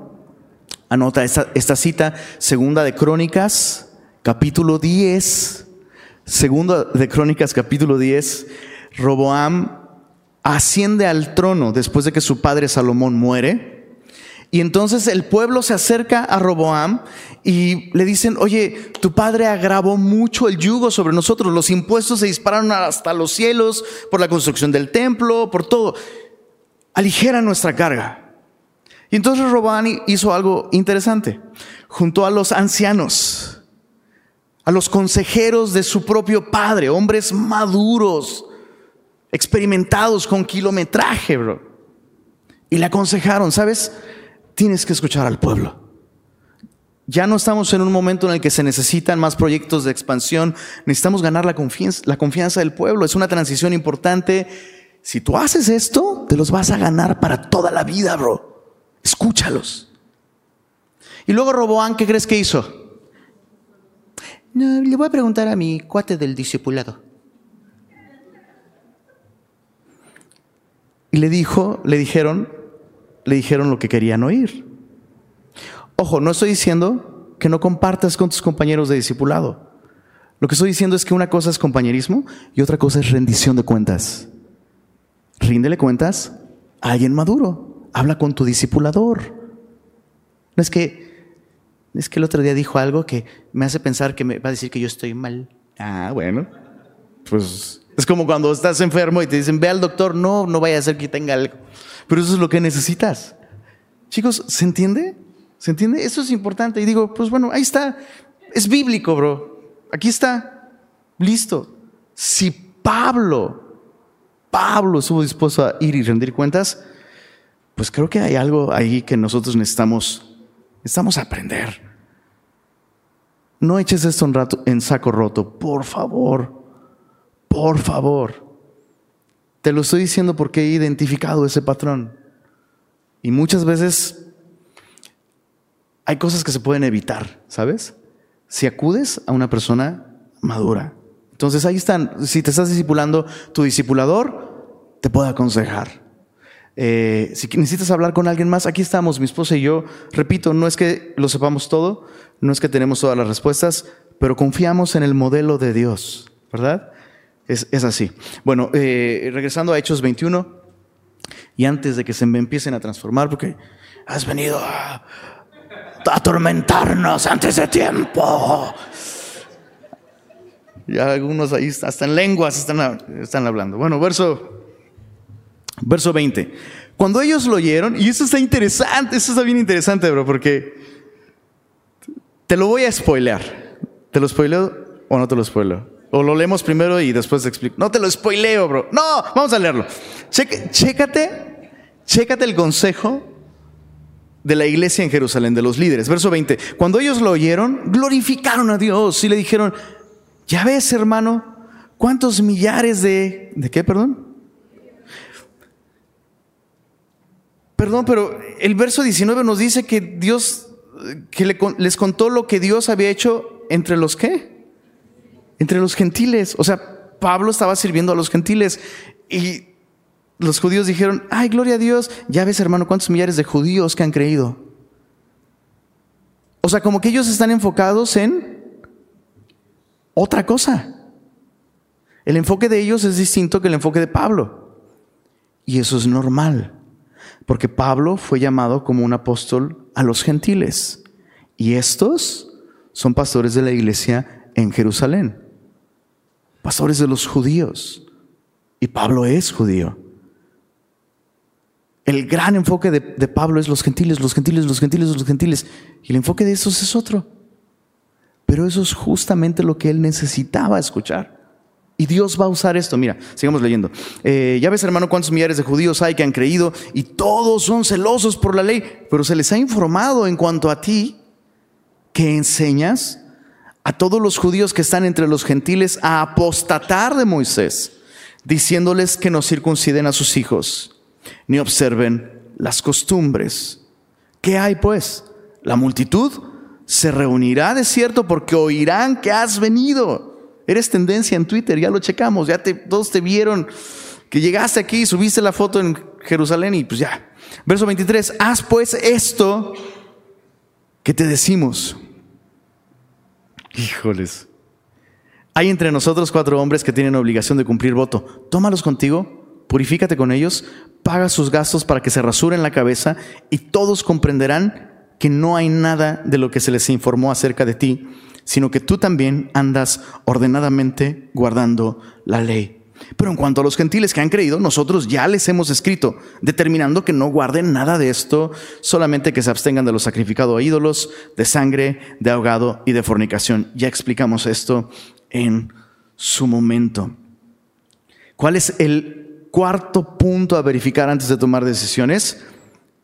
Anota esta, esta cita, segunda de Crónicas, capítulo 10. Segunda de Crónicas, capítulo 10. Roboam asciende al trono después de que su padre Salomón muere. Y entonces el pueblo se acerca a Roboam y le dicen, oye, tu padre agravó mucho el yugo sobre nosotros, los impuestos se dispararon hasta los cielos por la construcción del templo, por todo. Aligera nuestra carga. Y entonces Roboam hizo algo interesante. Juntó a los ancianos, a los consejeros de su propio padre, hombres maduros, experimentados con kilometraje, bro. Y le aconsejaron, ¿sabes? Tienes que escuchar al pueblo. Ya no estamos en un momento en el que se necesitan más proyectos de expansión. Necesitamos ganar la confianza, la confianza del pueblo. Es una transición importante. Si tú haces esto, te los vas a ganar para toda la vida, bro. Escúchalos. Y luego Roboán, ¿qué crees que hizo? No, le voy a preguntar a mi cuate del discipulado. Y le dijo, le dijeron, le dijeron lo que querían oír. Ojo, no estoy diciendo que no compartas con tus compañeros de discipulado. Lo que estoy diciendo es que una cosa es compañerismo y otra cosa es rendición de cuentas. Ríndele cuentas a alguien maduro. Habla con tu discipulador. No es que, es que el otro día dijo algo que me hace pensar que me va a decir que yo estoy mal. Ah, bueno. Pues es como cuando estás enfermo y te dicen, ve al doctor, no, no vaya a ser que tenga algo. Pero eso es lo que necesitas. Chicos, ¿se entiende? ¿Se entiende? Eso es importante. Y digo, pues bueno, ahí está. Es bíblico, bro. Aquí está. Listo. Si Pablo, Pablo estuvo dispuesto a ir y rendir cuentas, pues creo que hay algo ahí que nosotros necesitamos, necesitamos aprender. No eches esto en, rato, en saco roto, por favor, por favor. Te lo estoy diciendo porque he identificado ese patrón. Y muchas veces hay cosas que se pueden evitar, ¿sabes? Si acudes a una persona madura. Entonces ahí están, si te estás discipulando, tu discipulador te puede aconsejar. Eh, si necesitas hablar con alguien más, aquí estamos, mi esposa y yo. Repito, no es que lo sepamos todo, no es que tenemos todas las respuestas, pero confiamos en el modelo de Dios, ¿verdad? Es, así. Bueno, eh, regresando a Hechos 21, y antes de que se me empiecen a transformar, porque has venido a, atormentarnos antes de tiempo. Ya algunos ahí, hasta en lenguas están, están hablando. Bueno, verso Verso 20. Cuando ellos lo oyeron, y eso está interesante, eso está bien interesante, bro, porque te lo voy a spoilear. ¿Te lo spoileo o no te lo spoileo? O lo leemos primero y después te explico. No te lo spoileo, bro. No, vamos a leerlo. chécate, chécate el consejo de la iglesia en Jerusalén, de los líderes. Verso 20. Cuando ellos lo oyeron, glorificaron a Dios y le dijeron, ya ves, hermano, cuántos millares de... ¿De qué, perdón? Perdón, pero el verso 19 nos dice que Dios, que les contó lo que Dios había hecho entre los qué? Entre los gentiles. O sea, Pablo estaba sirviendo a los gentiles y los judíos dijeron, ay, gloria a Dios, ya ves hermano, cuántos millares de judíos que han creído. O sea, como que ellos están enfocados en otra cosa. El enfoque de ellos es distinto que el enfoque de Pablo. Y eso es normal. Porque Pablo fue llamado como un apóstol a los gentiles. Y estos son pastores de la iglesia en Jerusalén. Pastores de los judíos. Y Pablo es judío. El gran enfoque de, Pablo es los gentiles, los gentiles, los gentiles, los gentiles. Y el enfoque de esos es otro. Pero eso es justamente lo que él necesitaba escuchar. Y Dios va a usar esto. Mira, sigamos leyendo. Eh, ya ves, hermano, cuántos millares de judíos hay que han creído y todos son celosos por la ley, pero se les ha informado en cuanto a ti que enseñas a todos los judíos que están entre los gentiles a apostatar de Moisés, diciéndoles que no circunciden a sus hijos, ni observen las costumbres. ¿Qué hay pues? La multitud se reunirá de cierto porque oirán que has venido Eres tendencia en Twitter, ya lo checamos, ya te, todos te vieron que llegaste aquí, subiste la foto en Jerusalén y pues ya. Verso 23, haz pues esto que te decimos. Híjoles. Hay entre nosotros cuatro hombres que tienen obligación de cumplir voto. Tómalos contigo, purifícate con ellos, paga sus gastos para que se rasuren la cabeza y todos comprenderán que no hay nada de lo que se les informó acerca de ti sino que tú también andas ordenadamente guardando la ley. Pero en cuanto a los gentiles que han creído, nosotros ya les hemos escrito, determinando que no guarden nada de esto, solamente que se abstengan de lo sacrificado a ídolos, de sangre, de ahogado y de fornicación. Ya explicamos esto en su momento. ¿Cuál es el cuarto punto a verificar antes de tomar decisiones?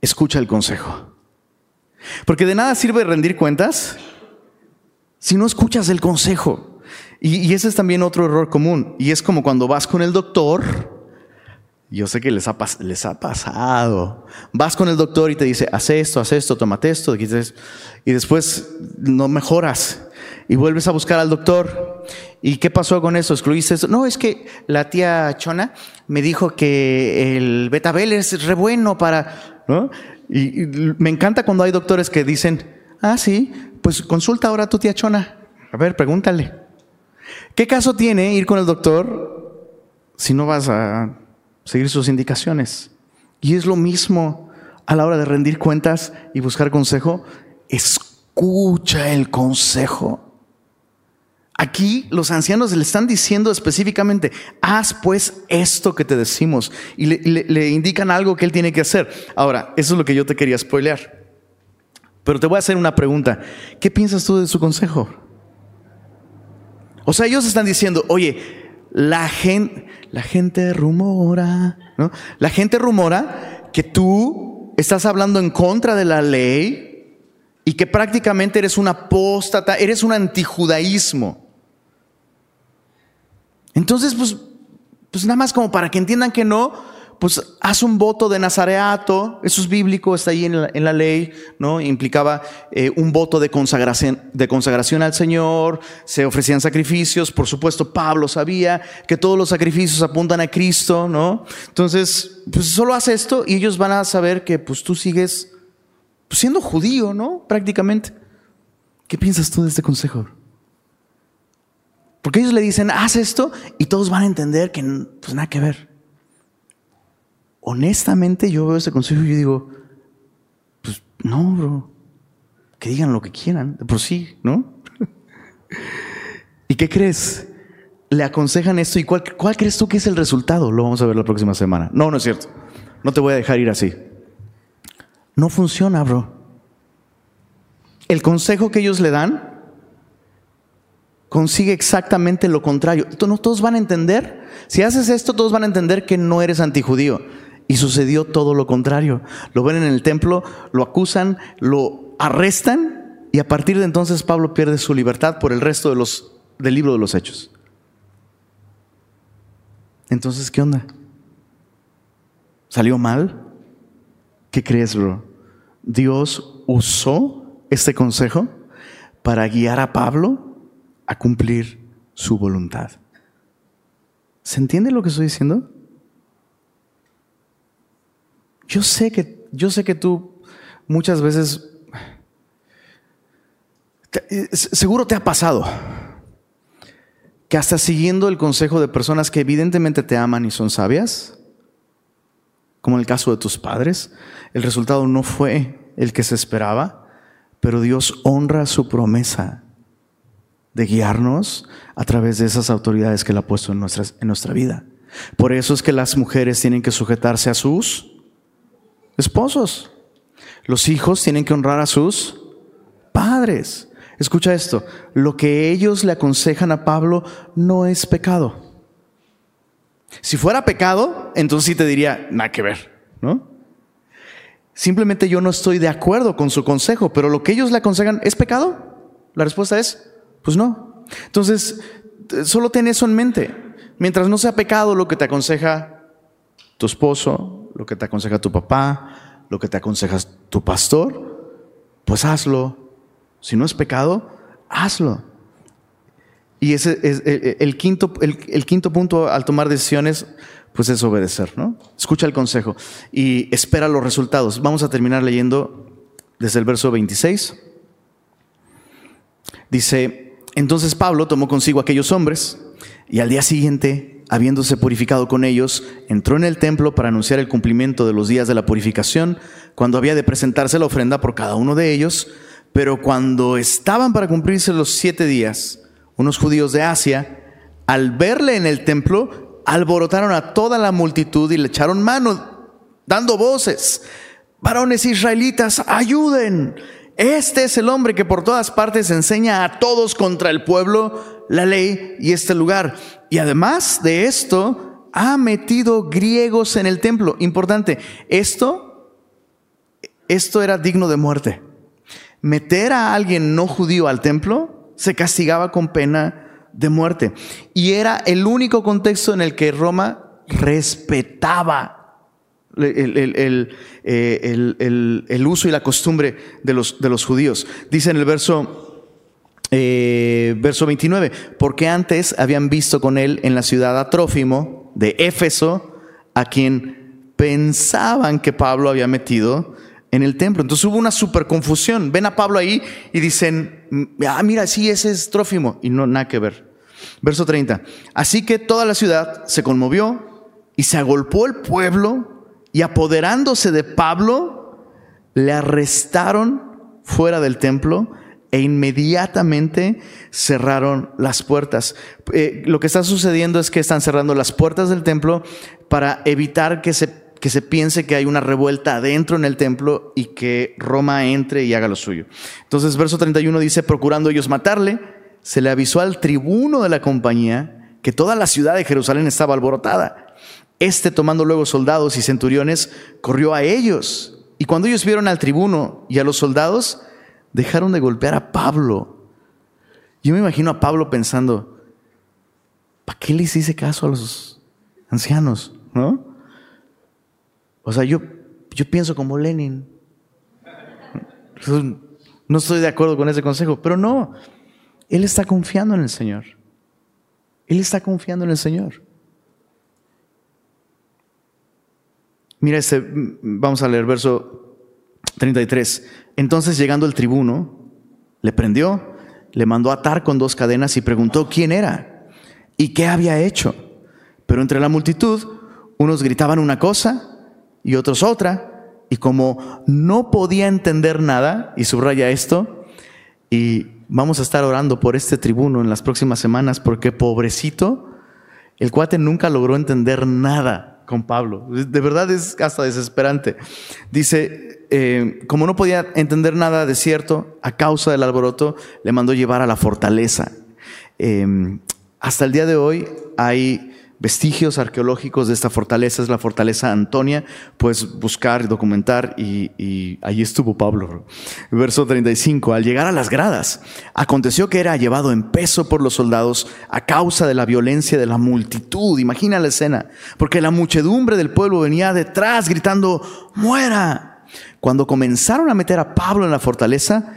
Escucha el consejo. Porque de nada sirve rendir cuentas si no escuchas el consejo. Y, ese es también otro error común. Y es como cuando vas con el doctor. Yo sé que les ha, les ha pasado. Vas con el doctor y te dice, haz esto, haz esto, tómate esto. Y después no mejoras. Y vuelves a buscar al doctor. ¿Y qué pasó con eso? ¿Excluiste eso? No, es que la tía Chona me dijo que el betabel es re bueno para... y me encanta cuando hay doctores que dicen, ah, sí, pues consulta ahora a tu tía Chona. A ver, pregúntale. ¿Qué caso tiene ir con el doctor si no vas a seguir sus indicaciones? Y es lo mismo a la hora de rendir cuentas y buscar consejo. Escucha el consejo. Aquí los ancianos le están diciendo específicamente, haz pues esto que te decimos. Y le, le, indican algo que él tiene que hacer. Ahora, eso es lo que yo te quería spoilear. Pero te voy a hacer una pregunta. ¿Qué piensas tú de su consejo? O sea, ellos están diciendo, oye, la gente, la gente rumora, ¿no? La gente rumora que tú estás hablando en contra de la ley y que prácticamente eres un apóstata, eres un antijudaísmo. Entonces, pues, pues nada más como para que entiendan que no, pues haz un voto de nazareato, eso es bíblico, está ahí en la, ley, ¿no? Implicaba eh, un voto de consagración, al Señor, se ofrecían sacrificios, por supuesto Pablo sabía que todos los sacrificios apuntan a Cristo, ¿no? Entonces, pues solo haz esto y ellos van a saber que pues tú sigues siendo judío, ¿no? Prácticamente. ¿Qué piensas tú de este consejo? Porque ellos le dicen, haz esto y todos van a entender que pues nada que ver honestamente yo veo ese consejo y yo digo, pues no, bro, que digan lo que quieran, por sí, ¿no? ¿Y qué crees? Le aconsejan esto y cuál, crees tú que es el resultado? Lo vamos a ver la próxima semana. No, no es cierto. No te voy a dejar ir así. No funciona, bro. El consejo que ellos le dan consigue exactamente lo contrario. Todos van a entender, si haces esto, todos van a entender que no eres antijudío. Y sucedió todo lo contrario. Lo ven en el templo, lo acusan, lo arrestan y a partir de entonces Pablo pierde su libertad por el resto de los, del libro de los hechos. Entonces, ¿qué onda? ¿Salió mal? ¿Qué crees, bro? Dios usó este consejo para guiar a Pablo a cumplir su voluntad. ¿Se entiende lo que estoy diciendo? Yo sé que, yo sé que tú muchas veces, eh, seguro te ha pasado, que hasta siguiendo el consejo de personas que evidentemente te aman y son sabias, como en el caso de tus padres, el resultado no fue el que se esperaba, pero Dios honra su promesa de guiarnos a través de esas autoridades que Él ha puesto en, en nuestra vida. Por eso es que las mujeres tienen que sujetarse a sus esposos. Los hijos tienen que honrar a sus padres. Escucha esto, lo que ellos le aconsejan a Pablo no es pecado. Si fuera pecado, entonces sí te diría, nada que ver, ¿no? Simplemente yo no estoy de acuerdo con su consejo, pero lo que ellos le aconsejan, ¿es pecado? La respuesta es, pues no. Entonces, solo ten eso en mente. Mientras no sea pecado lo que te aconseja tu esposo, lo que te aconseja tu papá, lo que te aconseja tu pastor, pues hazlo. Si no es pecado, hazlo. Y ese es el, quinto, el, quinto punto al tomar decisiones, pues es obedecer, ¿no? Escucha el consejo y espera los resultados. Vamos a terminar leyendo desde el verso 26. Dice, entonces Pablo tomó consigo aquellos hombres y al día siguiente habiéndose purificado con ellos, entró en el templo para anunciar el cumplimiento de los días de la purificación, cuando había de presentarse la ofrenda por cada uno de ellos, pero cuando estaban para cumplirse los siete días, unos judíos de Asia, al verle en el templo, alborotaron a toda la multitud y le echaron mano, dando voces, varones israelitas, ayuden. Este es el hombre que por todas partes enseña a todos contra el pueblo la ley y este lugar. Y además de esto, ha metido griegos en el templo. Importante, esto, esto era digno de muerte. Meter a alguien no judío al templo se castigaba con pena de muerte. Y era el único contexto en el que Roma respetaba el, eh, uso y la costumbre de los, de los judíos. Dice en el verso eh, verso 29, porque antes habían visto con él en la ciudad a Trófimo de Éfeso, a quien pensaban que Pablo había metido en el templo. Entonces hubo una super confusión. Ven a Pablo ahí y dicen, ah, mira, sí, ese es Trófimo. Y no, nada que ver. Verso 30. Así que toda la ciudad se conmovió y se agolpó el pueblo y apoderándose de Pablo, le arrestaron fuera del templo e inmediatamente cerraron las puertas. Eh, lo que está sucediendo es que están cerrando las puertas del templo para evitar que se, que se piense que hay una revuelta adentro en el templo y que Roma entre y haga lo suyo. Entonces, verso 31 dice, procurando ellos matarle, se le avisó al tribuno de la compañía que toda la ciudad de Jerusalén estaba alborotada. Este, tomando luego soldados y centuriones, corrió a ellos Y cuando ellos vieron al tribuno y a los soldados, dejaron de golpear a Pablo. Yo me imagino a Pablo pensando, ¿para qué les hice caso a los ancianos? ¿No? O sea, yo, yo pienso como Lenin. No estoy de acuerdo con ese consejo, pero no. Él está confiando en el Señor. Él está confiando en el Señor. Mira este, vamos a leer verso 33. Entonces llegando el tribuno, le prendió, le mandó atar con dos cadenas y preguntó quién era y qué había hecho. Pero entre la multitud, unos gritaban una cosa y otros otra, y como no podía entender nada, y subraya esto, y vamos a estar orando por este tribuno en las próximas semanas, porque pobrecito, el cuate nunca logró entender nada con Pablo. De verdad es hasta desesperante. Dice, eh, como no podía entender nada de cierto, a causa del alboroto, le mandó llevar a la fortaleza. Eh, hasta el día de hoy hay vestigios arqueológicos de esta fortaleza, es la fortaleza Antonia, puedes buscar, documentar y, y ahí estuvo Pablo. Verso 35, al llegar a las gradas, aconteció que era llevado en peso por los soldados a causa de la violencia de la multitud, imagina la escena, porque la muchedumbre del pueblo venía detrás gritando, muera. Cuando comenzaron a meter a Pablo en la fortaleza,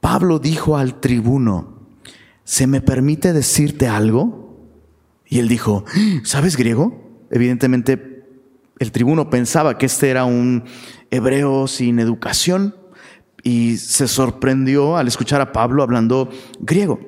Pablo dijo al tribuno, ¿se me permite decirte algo? Y él dijo, ¿sabes griego? Evidentemente el tribuno pensaba que este era un hebreo sin educación y se sorprendió al escuchar a Pablo hablando griego.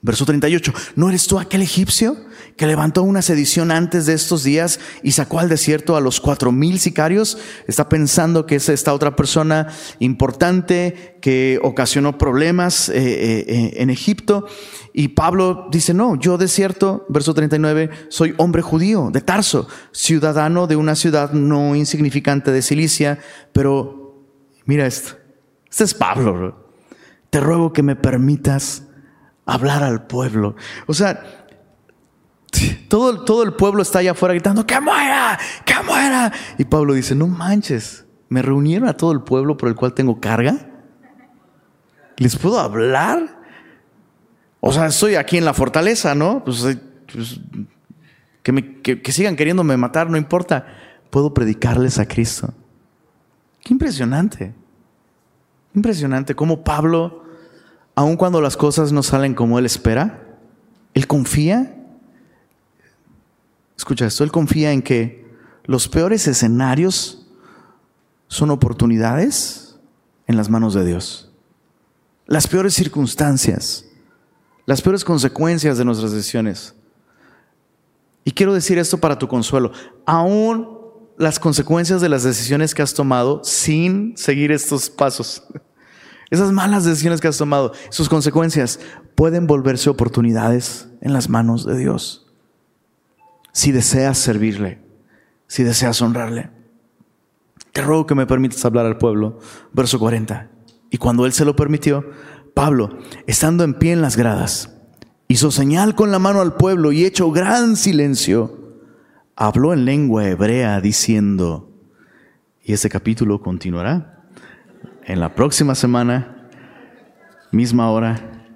Verso 38, ¿no eres tú aquel egipcio que levantó una sedición antes de estos días y sacó al desierto a los cuatro mil sicarios? Está pensando que es esta otra persona importante que ocasionó problemas eh, eh, eh, en Egipto. Y Pablo dice, no, yo de cierto, verso 39, soy hombre judío de Tarso, ciudadano de una ciudad no insignificante de Cilicia, pero mira esto, este es Pablo. Te ruego que me permitas hablar al pueblo. O sea, todo, todo el pueblo está allá afuera gritando, que muera, que muera. Y Pablo dice, no manches, me reunieron a todo el pueblo por el cual tengo carga. ¿Les puedo hablar? O sea, estoy aquí en la fortaleza, ¿no? Pues, eh, pues que, me, que sigan queriéndome matar, no importa. Puedo predicarles a Cristo. Qué impresionante. Impresionante cómo Pablo aun cuando las cosas no salen como Él espera, Él confía. Escucha esto, Él confía en que los peores escenarios son oportunidades en las manos de Dios. Las peores circunstancias, las peores consecuencias de nuestras decisiones. Y quiero decir esto para tu consuelo. Aún las consecuencias de las decisiones que has tomado sin seguir estos pasos esas malas decisiones que has tomado, sus consecuencias pueden volverse oportunidades en las manos de Dios. Si deseas servirle, si deseas honrarle. Te ruego que me permitas hablar al pueblo. Verso 40. Y cuando él se lo permitió, Pablo, estando en pie en las gradas, hizo señal con la mano al pueblo y hecho gran silencio, habló en lengua hebrea diciendo, y este capítulo continuará en la próxima semana, misma hora,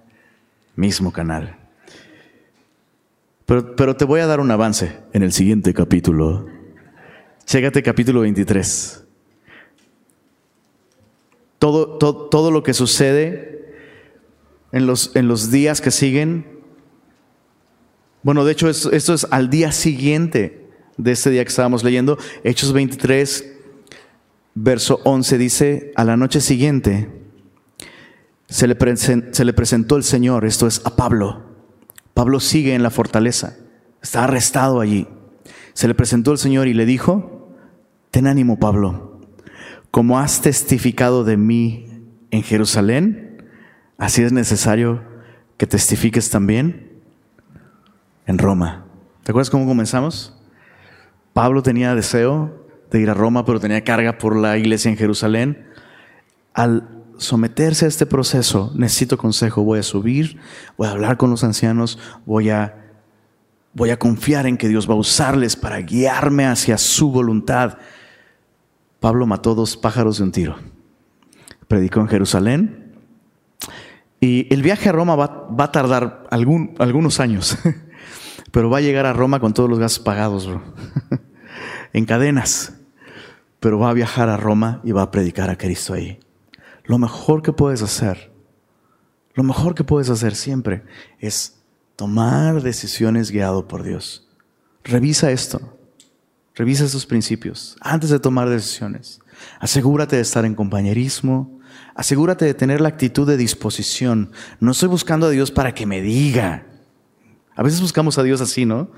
mismo canal. Pero, pero, te voy a dar un avance en el siguiente capítulo. Chécate capítulo 23. Todo, todo, todo lo que sucede en los, en los días que siguen. Bueno, de hecho, esto, es al día siguiente de este día que estábamos leyendo. Hechos 23, verso 11 dice, a la noche siguiente se le, se le presentó el Señor, esto es a Pablo. Pablo sigue en la fortaleza, está arrestado allí. Se le presentó el Señor y le dijo, ten ánimo Pablo, como has testificado de mí en Jerusalén, así es necesario que testifiques también en Roma. ¿Te acuerdas cómo comenzamos? Pablo tenía deseo de ir a Roma, pero tenía carga por la iglesia en Jerusalén. Al someterse a este proceso, necesito consejo, voy a subir, voy a hablar con los ancianos, voy a, voy a confiar en que Dios va a usarles para guiarme hacia su voluntad. Pablo mató dos pájaros de un tiro. Predicó en Jerusalén. Y el viaje a Roma va, a tardar algún, algunos años, pero va a llegar a Roma con todos los gastos pagados, en cadenas. Pero va a viajar a Roma y va a predicar a Cristo ahí. Lo mejor que puedes hacer, lo mejor que puedes hacer siempre es tomar decisiones guiado por Dios. Revisa esto. Revisa estos principios antes de tomar decisiones. Asegúrate de estar en compañerismo. Asegúrate de tener la actitud de disposición. No estoy buscando a Dios para que me diga. A veces buscamos a Dios así, ¿no?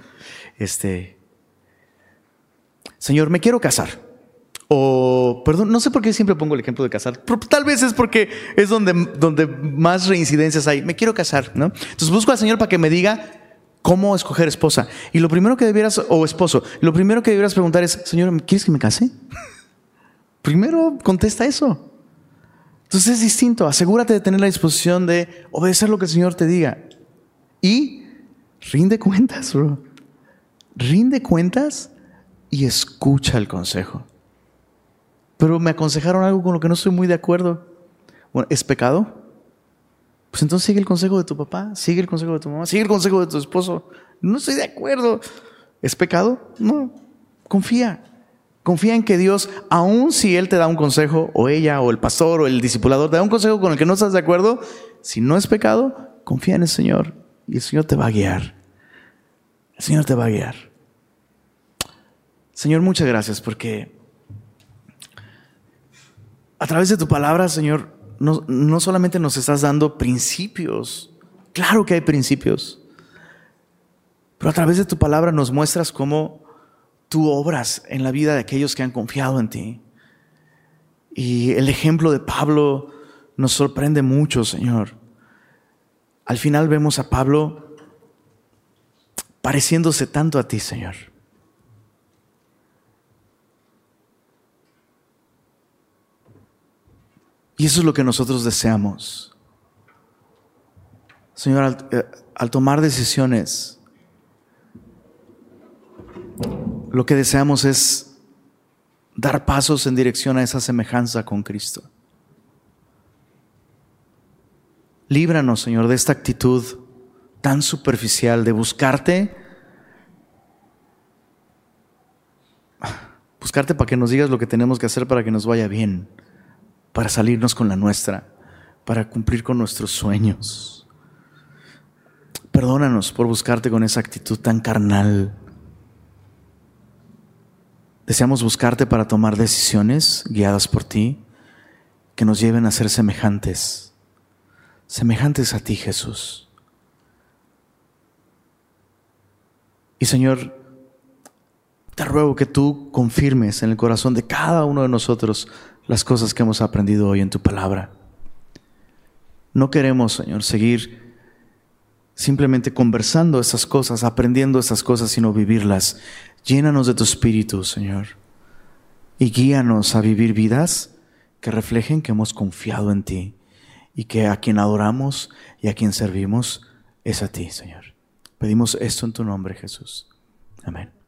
Este, Señor, me quiero casar. O, perdón, no sé por qué siempre pongo el ejemplo de casar. tal vez es porque es donde, donde más reincidencias hay. Me quiero casar, ¿no? Entonces busco al Señor para que me diga cómo escoger esposa. Y lo primero que debieras, o esposo, lo primero que debieras preguntar es, Señor, ¿quieres que me case? primero contesta eso. Entonces es distinto. Asegúrate de tener la disposición de obedecer lo que el Señor te diga. Y rinde cuentas, bro. Rinde cuentas y escucha el consejo. Pero me aconsejaron algo con lo que no estoy muy de acuerdo. Bueno, ¿es pecado? Pues entonces sigue el consejo de tu papá, sigue el consejo de tu mamá, sigue el consejo de tu esposo. No estoy de acuerdo. ¿Es pecado? No. Confía. Confía en que Dios, aun si Él te da un consejo, o ella, o el pastor, o el discipulador, te da un consejo con el que no estás de acuerdo, si no es pecado, confía en el Señor y el Señor te va a guiar. El Señor te va a guiar. Señor, muchas gracias porque a través de tu palabra, Señor, no, solamente nos estás dando principios, claro que hay principios, pero a través de tu palabra nos muestras cómo tú obras en la vida de aquellos que han confiado en ti. Y el ejemplo de Pablo nos sorprende mucho, Señor. Al final vemos a Pablo pareciéndose tanto a ti, Señor. Y eso es lo que nosotros deseamos. Señor, al, eh, tomar decisiones, lo que deseamos es dar pasos en dirección a esa semejanza con Cristo. Líbranos, Señor, de esta actitud tan superficial de buscarte, buscarte para que nos digas lo que tenemos que hacer para que nos vaya bien para salirnos con la nuestra, para cumplir con nuestros sueños. Perdónanos por buscarte con esa actitud tan carnal. Deseamos buscarte para tomar decisiones guiadas por ti que nos lleven a ser semejantes, semejantes a ti Jesús. Y Señor, te ruego que tú confirmes en el corazón de cada uno de nosotros las cosas que hemos aprendido hoy en tu palabra. No queremos, Señor, seguir simplemente conversando esas cosas, aprendiendo esas cosas, sino vivirlas. Llénanos de tu espíritu, Señor, y guíanos a vivir vidas que reflejen que hemos confiado en ti y que a quien adoramos y a quien servimos es a ti, Señor. Pedimos esto en tu nombre, Jesús. Amén.